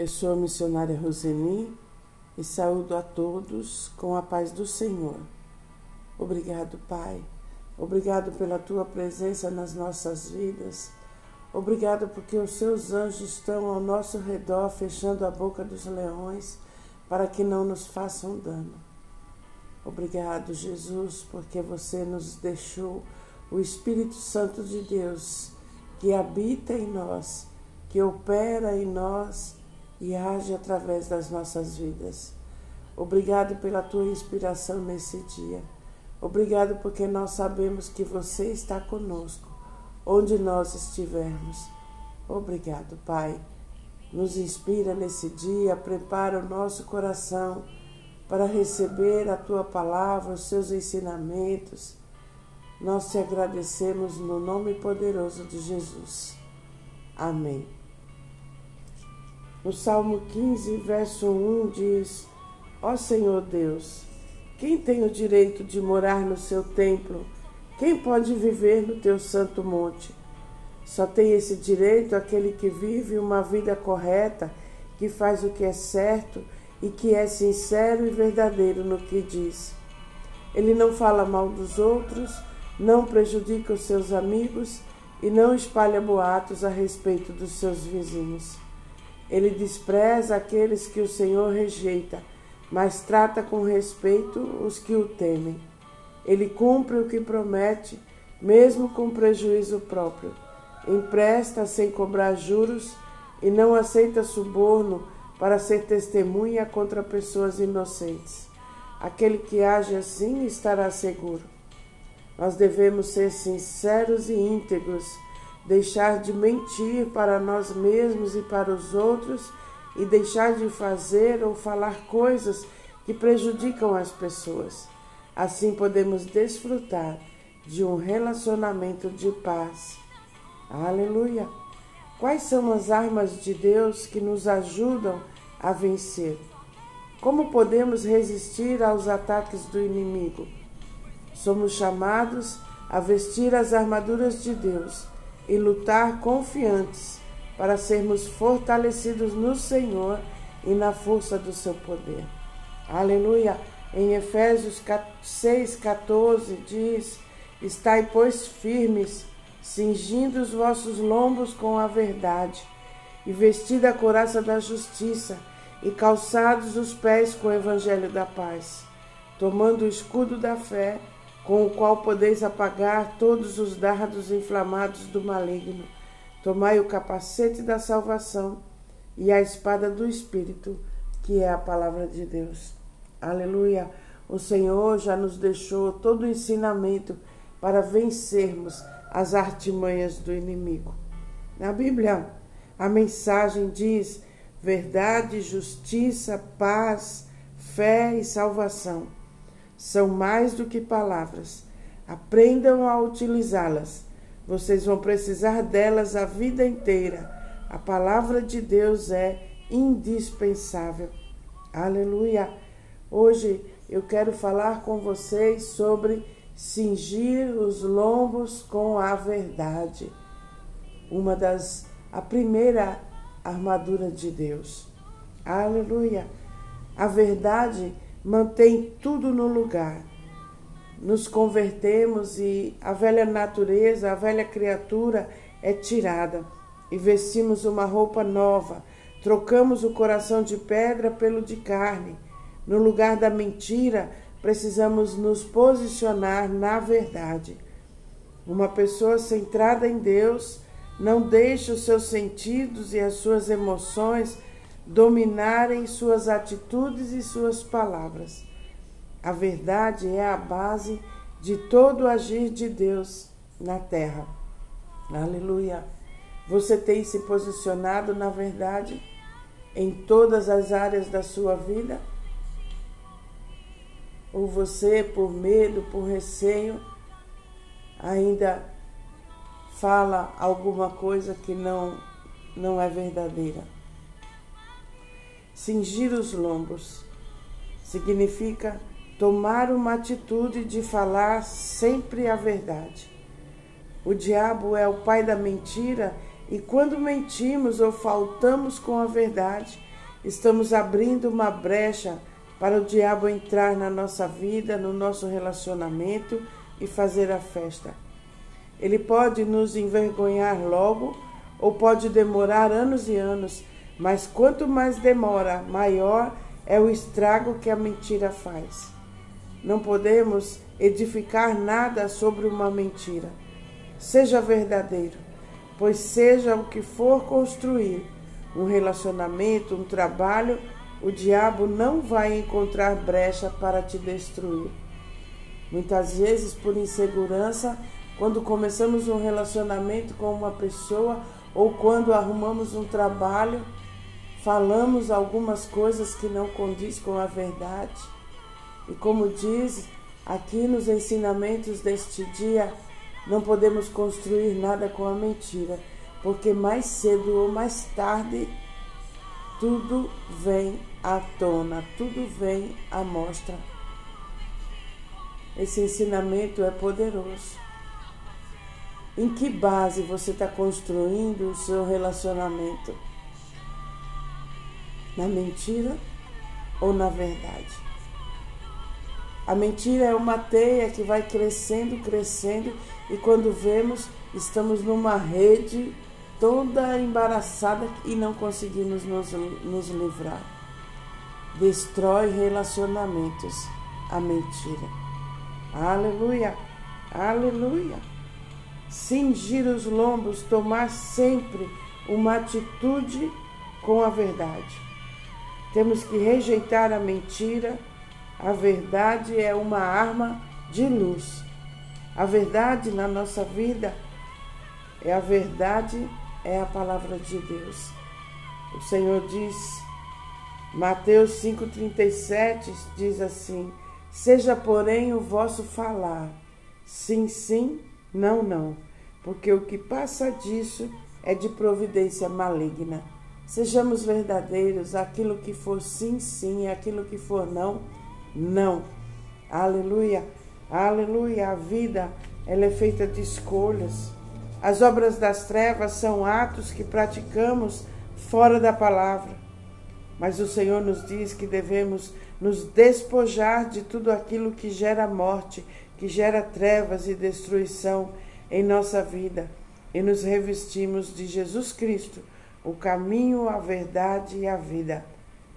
Eu sou a missionária Roseni e saúdo a todos com a paz do Senhor. Obrigado, Pai. Obrigado pela tua presença nas nossas vidas. Obrigado porque os seus anjos estão ao nosso redor, fechando a boca dos leões, para que não nos façam dano. Obrigado, Jesus, porque você nos deixou o Espírito Santo de Deus, que habita em nós, que opera em nós e age através das nossas vidas. Obrigado pela tua inspiração nesse dia. Obrigado porque nós sabemos que você está conosco, onde nós estivermos. Obrigado, Pai. Nos inspira nesse dia, prepara o nosso coração para receber a tua palavra, os seus ensinamentos. Nós te agradecemos no nome poderoso de Jesus. Amém. No Salmo 15, verso 1 diz: Ó Senhor Deus, quem tem o direito de morar no seu templo? Quem pode viver no teu santo monte? Só tem esse direito aquele que vive uma vida correta, que faz o que é certo e que é sincero e verdadeiro no que diz. Ele não fala mal dos outros, não prejudica os seus amigos e não espalha boatos a respeito dos seus vizinhos. Ele despreza aqueles que o Senhor rejeita, mas trata com respeito os que o temem. Ele cumpre o que promete, mesmo com prejuízo próprio. Empresta sem cobrar juros e não aceita suborno para ser testemunha contra pessoas inocentes. Aquele que age assim estará seguro. Nós devemos ser sinceros e íntegros deixar de mentir para nós mesmos e para os outros e deixar de fazer ou falar coisas que prejudicam as pessoas. Assim podemos desfrutar de um relacionamento de paz. Aleluia! Quais são as armas de Deus que nos ajudam a vencer? Como podemos resistir aos ataques do inimigo? Somos chamados a vestir as armaduras de Deus e lutar confiantes para sermos fortalecidos no Senhor e na força do seu poder. Aleluia! Em Efésios 6,14 diz: Estai, pois, firmes, cingindo os vossos lombos com a verdade, e vestida a coraça da justiça, e calçados os pés com o evangelho da paz, tomando o escudo da fé com o qual podeis apagar todos os dardos inflamados do maligno. Tomai o capacete da salvação e a espada do Espírito, que é a palavra de Deus. Aleluia! O Senhor já nos deixou todo o ensinamento para vencermos as artimanhas do inimigo. Na Bíblia, a mensagem diz: verdade, justiça, paz, fé e salvação são mais do que palavras. Aprendam a utilizá-las. Vocês vão precisar delas a vida inteira. A palavra de Deus é indispensável. Aleluia! Hoje eu quero falar com vocês sobre cingir os lombos com a verdade. Uma das a primeira armadura de Deus. Aleluia! A verdade mantém tudo no lugar. Nos convertemos e a velha natureza, a velha criatura é tirada e vestimos uma roupa nova. Trocamos o coração de pedra pelo de carne. No lugar da mentira, precisamos nos posicionar na verdade. Uma pessoa centrada em Deus não deixa os seus sentidos e as suas emoções dominarem suas atitudes e suas palavras. A verdade é a base de todo o agir de Deus na terra. Aleluia. Você tem se posicionado na verdade em todas as áreas da sua vida? Ou você, por medo, por receio, ainda fala alguma coisa que não, não é verdadeira? Cingir os lombos significa tomar uma atitude de falar sempre a verdade. O diabo é o pai da mentira e quando mentimos ou faltamos com a verdade, estamos abrindo uma brecha para o diabo entrar na nossa vida, no nosso relacionamento e fazer a festa. Ele pode nos envergonhar logo ou pode demorar anos e anos, mas quanto mais demora, maior é o estrago que a mentira faz. Não podemos edificar nada sobre uma mentira. Seja verdadeiro, pois seja o que for construir, um relacionamento, um trabalho, o diabo não vai encontrar brecha para te destruir. Muitas vezes, por insegurança, quando começamos um relacionamento com uma pessoa ou quando arrumamos um trabalho, falamos algumas coisas que não condiz com a verdade. E como diz aqui nos ensinamentos deste dia, não podemos construir nada com a mentira, porque mais cedo ou mais tarde tudo vem à tona, tudo vem à mostra. Esse ensinamento é poderoso. Em que base você está construindo o seu relacionamento? Na mentira ou na verdade? A mentira é uma teia que vai crescendo, crescendo, e quando vemos, estamos numa rede toda embaraçada e não conseguimos nos, nos livrar. Destrói relacionamentos a mentira. Aleluia, aleluia. Cingir os lombos, tomar sempre uma atitude com a verdade. Temos que rejeitar a mentira. A verdade é uma arma de luz. A verdade na nossa vida é a verdade é a palavra de Deus. O Senhor diz, Mateus 5,37 diz assim: Seja, porém, o vosso falar, sim, sim, não, não, porque o que passa disso é de providência maligna. Sejamos verdadeiros, aquilo que for sim, sim, aquilo que for não, não. Aleluia, aleluia. A vida, ela é feita de escolhas. As obras das trevas são atos que praticamos fora da palavra. Mas o Senhor nos diz que devemos nos despojar de tudo aquilo que gera morte, que gera trevas e destruição em nossa vida e nos revestimos de Jesus Cristo, o caminho, a verdade e a vida.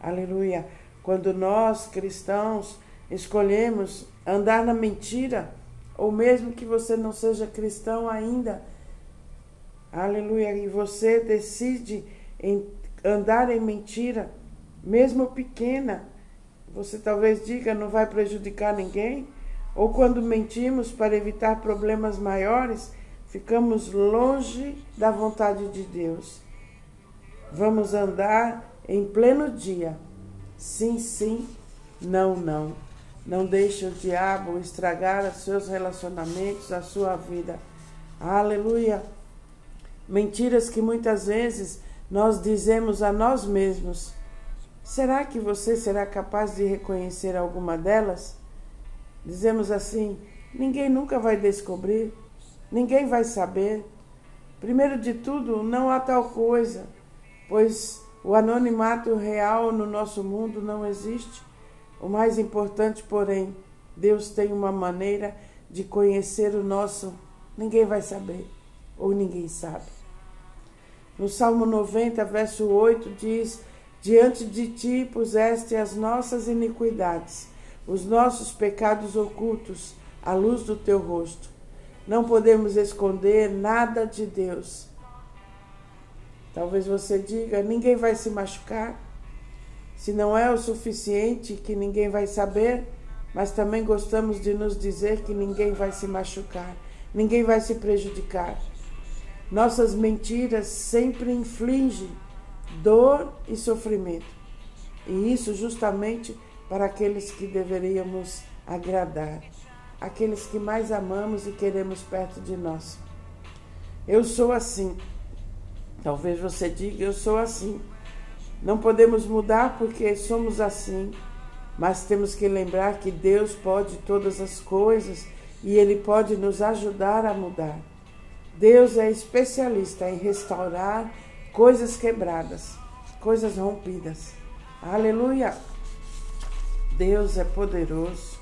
Aleluia. Quando nós cristãos escolhemos andar na mentira, ou mesmo que você não seja cristão ainda, Aleluia. E você decide andar em mentira, mesmo pequena. Você talvez diga não vai prejudicar ninguém. Ou quando mentimos para evitar problemas maiores, ficamos longe da vontade de Deus. Vamos andar em pleno dia. Sim, sim, não, não. Não deixe o diabo estragar os seus relacionamentos, a sua vida. Aleluia. Mentiras que muitas vezes nós dizemos a nós mesmos. Será que você será capaz de reconhecer alguma delas? Dizemos assim: ninguém nunca vai descobrir, ninguém vai saber. Primeiro de tudo, não há tal coisa, pois o anonimato real no nosso mundo não existe. O mais importante, porém, Deus tem uma maneira de conhecer o nosso. Ninguém vai saber, ou ninguém sabe. No Salmo 90, verso 8, diz: Diante de ti puseste as nossas iniquidades, os nossos pecados ocultos, à luz do teu rosto. Não podemos esconder nada de Deus. Talvez você diga: ninguém vai se machucar. Se não é o suficiente que ninguém vai saber, mas também gostamos de nos dizer que ninguém vai se machucar, ninguém vai se prejudicar. Nossas mentiras sempre infligem dor e sofrimento. E isso justamente para aqueles que deveríamos agradar, aqueles que mais amamos e queremos perto de nós. Eu sou assim. Talvez você diga, eu sou assim. Não podemos mudar porque somos assim, mas temos que lembrar que Deus pode todas as coisas e Ele pode nos ajudar a mudar. Deus é especialista em restaurar coisas quebradas, coisas rompidas. Aleluia. Deus é poderoso.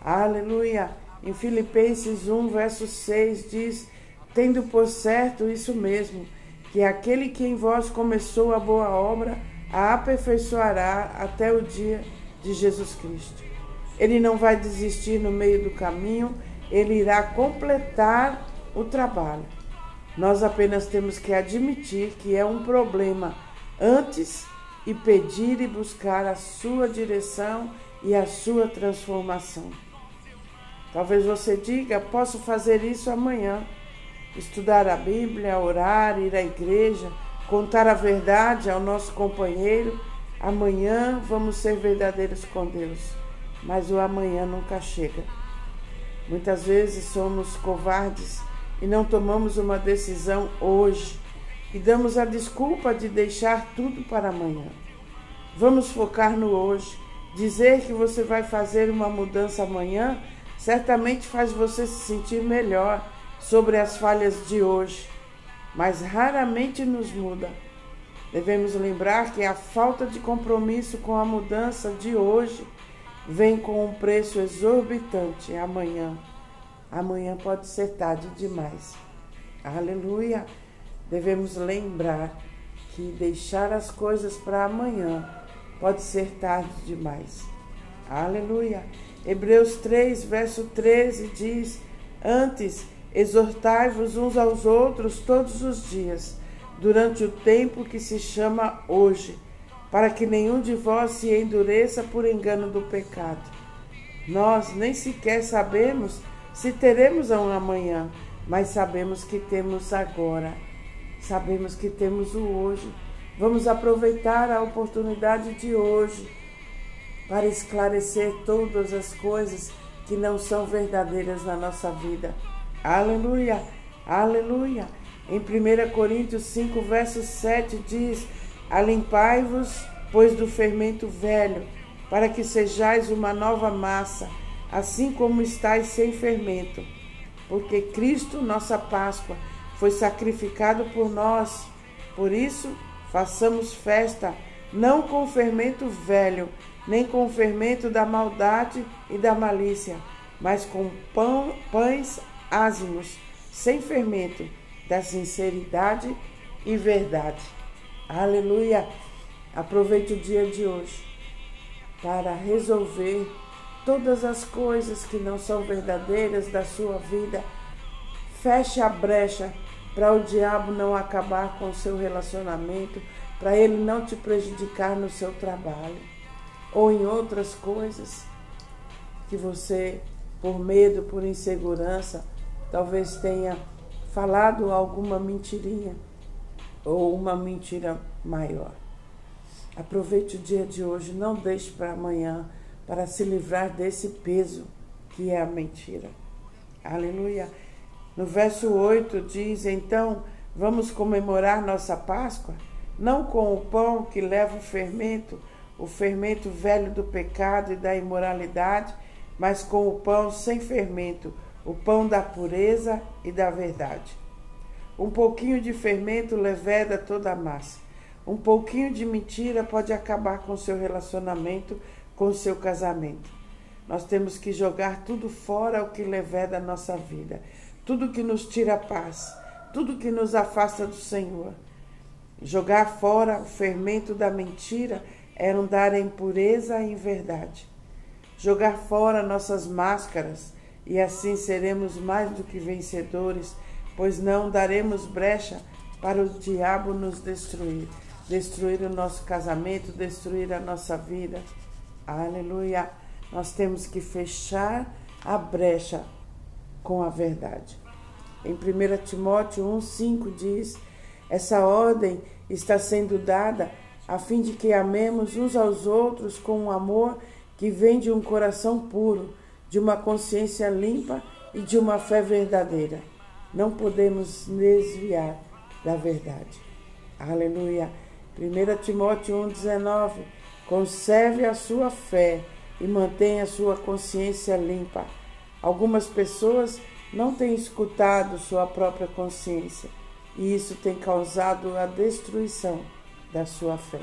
Aleluia. Em Filipenses 1, verso 6 diz: Tendo por certo isso mesmo, que aquele que em vós começou a boa obra, a aperfeiçoará até o dia de Jesus Cristo. Ele não vai desistir no meio do caminho, ele irá completar o trabalho. Nós apenas temos que admitir que é um problema antes e pedir e buscar a sua direção e a sua transformação. Talvez você diga: posso fazer isso amanhã. Estudar a Bíblia, orar, ir à igreja, contar a verdade ao nosso companheiro. Amanhã vamos ser verdadeiros com Deus. Mas o amanhã nunca chega. Muitas vezes somos covardes e não tomamos uma decisão hoje e damos a desculpa de deixar tudo para amanhã. Vamos focar no hoje. Dizer que você vai fazer uma mudança amanhã certamente faz você se sentir melhor sobre as falhas de hoje, mas raramente nos muda. Devemos lembrar que a falta de compromisso com a mudança de hoje vem com um preço exorbitante amanhã. Amanhã pode ser tarde demais. Aleluia! Devemos lembrar que deixar as coisas para amanhã pode ser tarde demais. Aleluia! Hebreus 3, verso 13 diz: Antes, exortai-vos uns aos outros todos os dias, durante o tempo que se chama hoje, para que nenhum de vós se endureça por engano do pecado. Nós nem sequer sabemos se teremos um amanhã, mas sabemos que temos agora. Sabemos que temos o hoje. Vamos aproveitar a oportunidade de hoje para esclarecer todas as coisas que não são verdadeiras na nossa vida. Aleluia, aleluia. Em 1 Coríntios 5, verso 7 diz: Alimpai-vos, pois, do fermento velho, para que sejais uma nova massa, assim como estáis sem fermento. Porque Cristo, nossa Páscoa, foi sacrificado por nós. Por isso, façamos festa, não com fermento velho, nem com fermento da maldade e da malícia, mas com pão, pães ázimos, sem fermento, da sinceridade e verdade. Aleluia! Aproveite o dia de hoje para resolver todas as coisas que não são verdadeiras da sua vida. Feche a brecha para o diabo não acabar com o seu relacionamento, para ele não te prejudicar no seu trabalho ou em outras coisas que você, por medo, por insegurança, talvez tenha falado alguma mentirinha ou uma mentira maior. Aproveite o dia de hoje, não deixe para amanhã para se livrar desse peso que é a mentira. Aleluia. No verso 8 diz: Então vamos comemorar nossa Páscoa, não com o pão que leva o fermento, o fermento velho do pecado e da imoralidade, mas com o pão sem fermento, o pão da pureza e da verdade. Um pouquinho de fermento leveda toda a massa. Um pouquinho de mentira pode acabar com seu relacionamento, com seu casamento. Nós temos que jogar tudo fora o que leveda a nossa vida, tudo que nos tira a paz, tudo que nos afasta do Senhor. Jogar fora o fermento da mentira é andar em pureza e em verdade. Jogar fora nossas máscaras e assim seremos mais do que vencedores, pois não daremos brecha para o diabo nos destruir, destruir o nosso casamento, destruir a nossa vida. Aleluia. Nós temos que fechar a brecha com a verdade. Em 1 Timóteo 1,5 diz: essa ordem está sendo dada a fim de que amemos uns aos outros com um amor que vem de um coração puro, de uma consciência limpa e de uma fé verdadeira. Não podemos desviar da verdade. Aleluia. 1 Timóteo 1,19 Conserve a sua fé e mantenha a sua consciência limpa. Algumas pessoas não têm escutado sua própria consciência e isso tem causado a destruição da sua fé.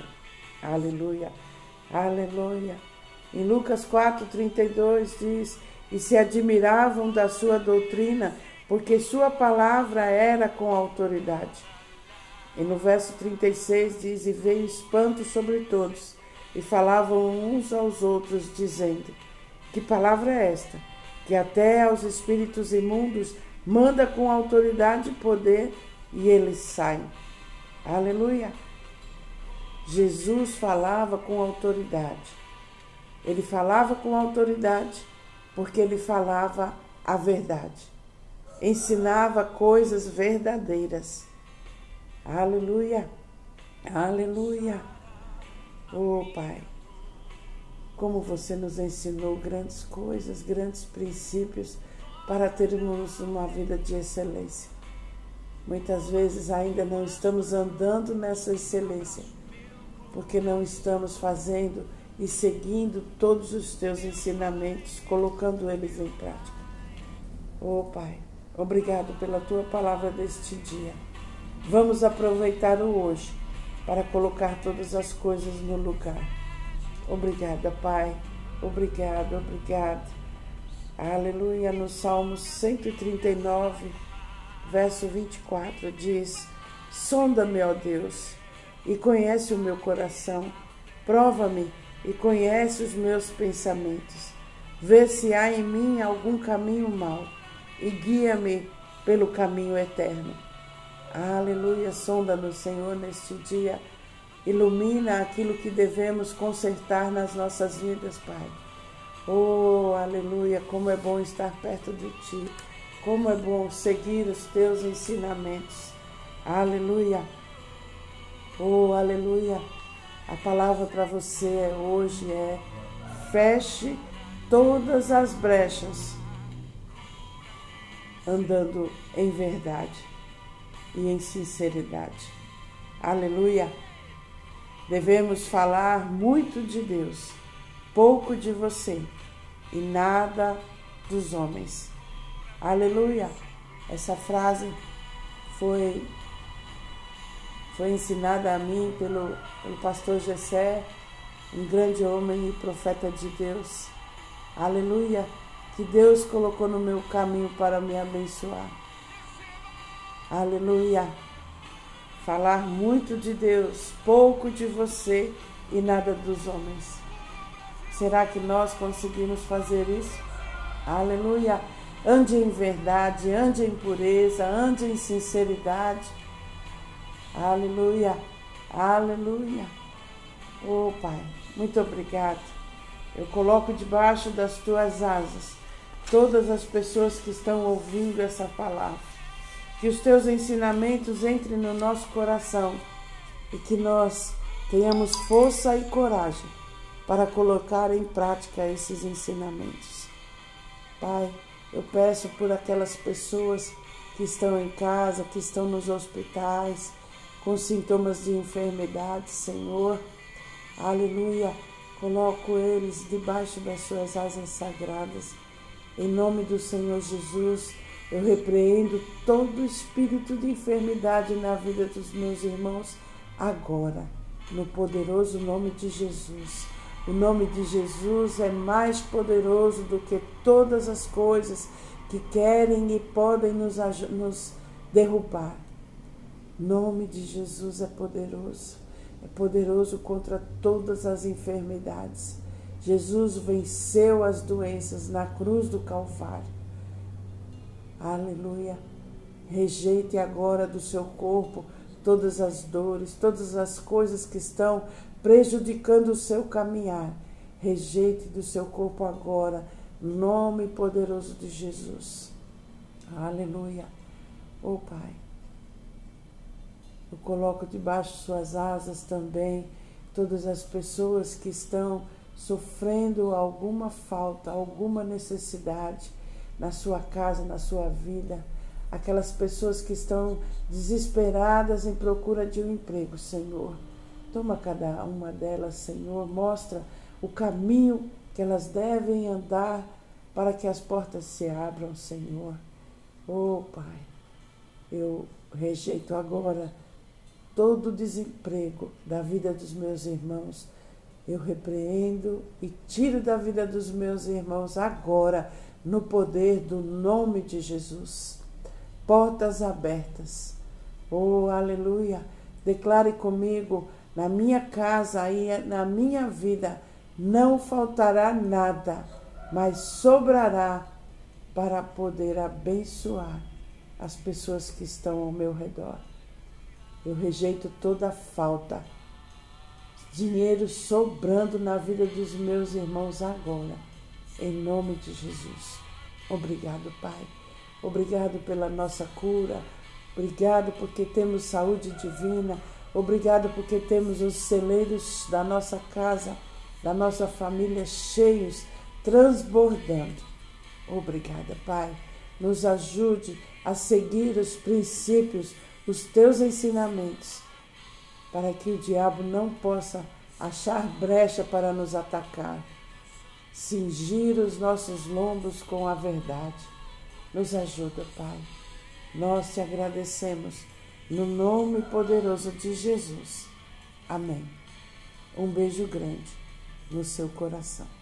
Aleluia. Aleluia. Em Lucas 4:32 diz: "E se admiravam da sua doutrina, porque sua palavra era com autoridade." E no verso 36 diz: E veio espanto sobre todos, e falavam uns aos outros, dizendo: Que palavra é esta? Que até aos espíritos imundos manda com autoridade e poder, e eles saem. Aleluia! Jesus falava com autoridade. Ele falava com autoridade porque ele falava a verdade. Ensinava coisas verdadeiras. Aleluia. Aleluia. Oh, Pai, como você nos ensinou grandes coisas, grandes princípios para termos uma vida de excelência. Muitas vezes ainda não estamos andando nessa excelência, porque não estamos fazendo e seguindo todos os teus ensinamentos, colocando eles em prática. Oh, Pai, obrigado pela tua palavra deste dia. Vamos aproveitar o hoje para colocar todas as coisas no lugar. Obrigada, Pai. Obrigado, obrigado. Aleluia. No Salmo 139, verso 24, diz: Sonda-me, ó Deus, e conhece o meu coração. Prova-me e conhece os meus pensamentos. Vê se há em mim algum caminho mau e guia-me pelo caminho eterno. Aleluia, sonda-nos, Senhor, neste dia. Ilumina aquilo que devemos consertar nas nossas vidas, Pai. Oh, aleluia, como é bom estar perto de Ti. Como é bom seguir os Teus ensinamentos. Aleluia. Oh, aleluia. A palavra para você hoje é: feche todas as brechas andando em verdade e em sinceridade. Aleluia! Devemos falar muito de Deus, pouco de você e nada dos homens. Aleluia! Essa frase foi foi ensinada a mim pelo, pelo pastor Jessé, um grande homem e profeta de Deus. Aleluia! Que Deus colocou no meu caminho para me abençoar. Aleluia. Falar muito de Deus, pouco de você e nada dos homens. Será que nós conseguimos fazer isso? Aleluia. Ande em verdade, ande em pureza, ande em sinceridade. Aleluia. Aleluia. Oh, Pai, muito obrigado. Eu coloco debaixo das tuas asas todas as pessoas que estão ouvindo essa palavra que os teus ensinamentos entrem no nosso coração e que nós tenhamos força e coragem para colocar em prática esses ensinamentos. Pai, eu peço por aquelas pessoas que estão em casa, que estão nos hospitais, com sintomas de enfermidade, Senhor. Aleluia. Coloco eles debaixo das suas asas sagradas. Em nome do Senhor Jesus eu repreendo todo espírito de enfermidade na vida dos meus irmãos agora, no poderoso nome de Jesus. O nome de Jesus é mais poderoso do que todas as coisas que querem e podem nos, nos derrubar. Nome de Jesus é poderoso, é poderoso contra todas as enfermidades. Jesus venceu as doenças na cruz do Calvário. Aleluia. Rejeite agora do seu corpo todas as dores, todas as coisas que estão prejudicando o seu caminhar. Rejeite do seu corpo agora, nome poderoso de Jesus. Aleluia. Oh Pai, eu coloco debaixo de suas asas também todas as pessoas que estão sofrendo alguma falta, alguma necessidade na sua casa, na sua vida, aquelas pessoas que estão desesperadas em procura de um emprego, Senhor. Toma cada uma delas, Senhor, mostra o caminho que elas devem andar para que as portas se abram, Senhor. Oh, Pai, eu rejeito agora todo desemprego da vida dos meus irmãos Eu repreendo e tiro da vida dos meus irmãos agora, no poder do nome de Jesus. Portas abertas. Oh, aleluia. Declare comigo, na minha casa e na minha vida, não faltará nada, mas sobrará para poder abençoar as pessoas que estão ao meu redor. Eu rejeito toda falta. Dinheiro sobrando na vida dos meus irmãos agora, em nome de Jesus. Obrigado, Pai. Obrigado pela nossa cura. Obrigado porque temos saúde divina. Obrigado porque temos os celeiros da nossa casa, da nossa família cheios, transbordando. Obrigada, Pai. Nos ajude a seguir os princípios, os teus ensinamentos, para que o diabo não possa achar brecha para nos atacar. Cingir os nossos lombos com a verdade. Nos ajuda, Pai. Nós te agradecemos no nome poderoso de Jesus. Amém. Um beijo grande no seu coração.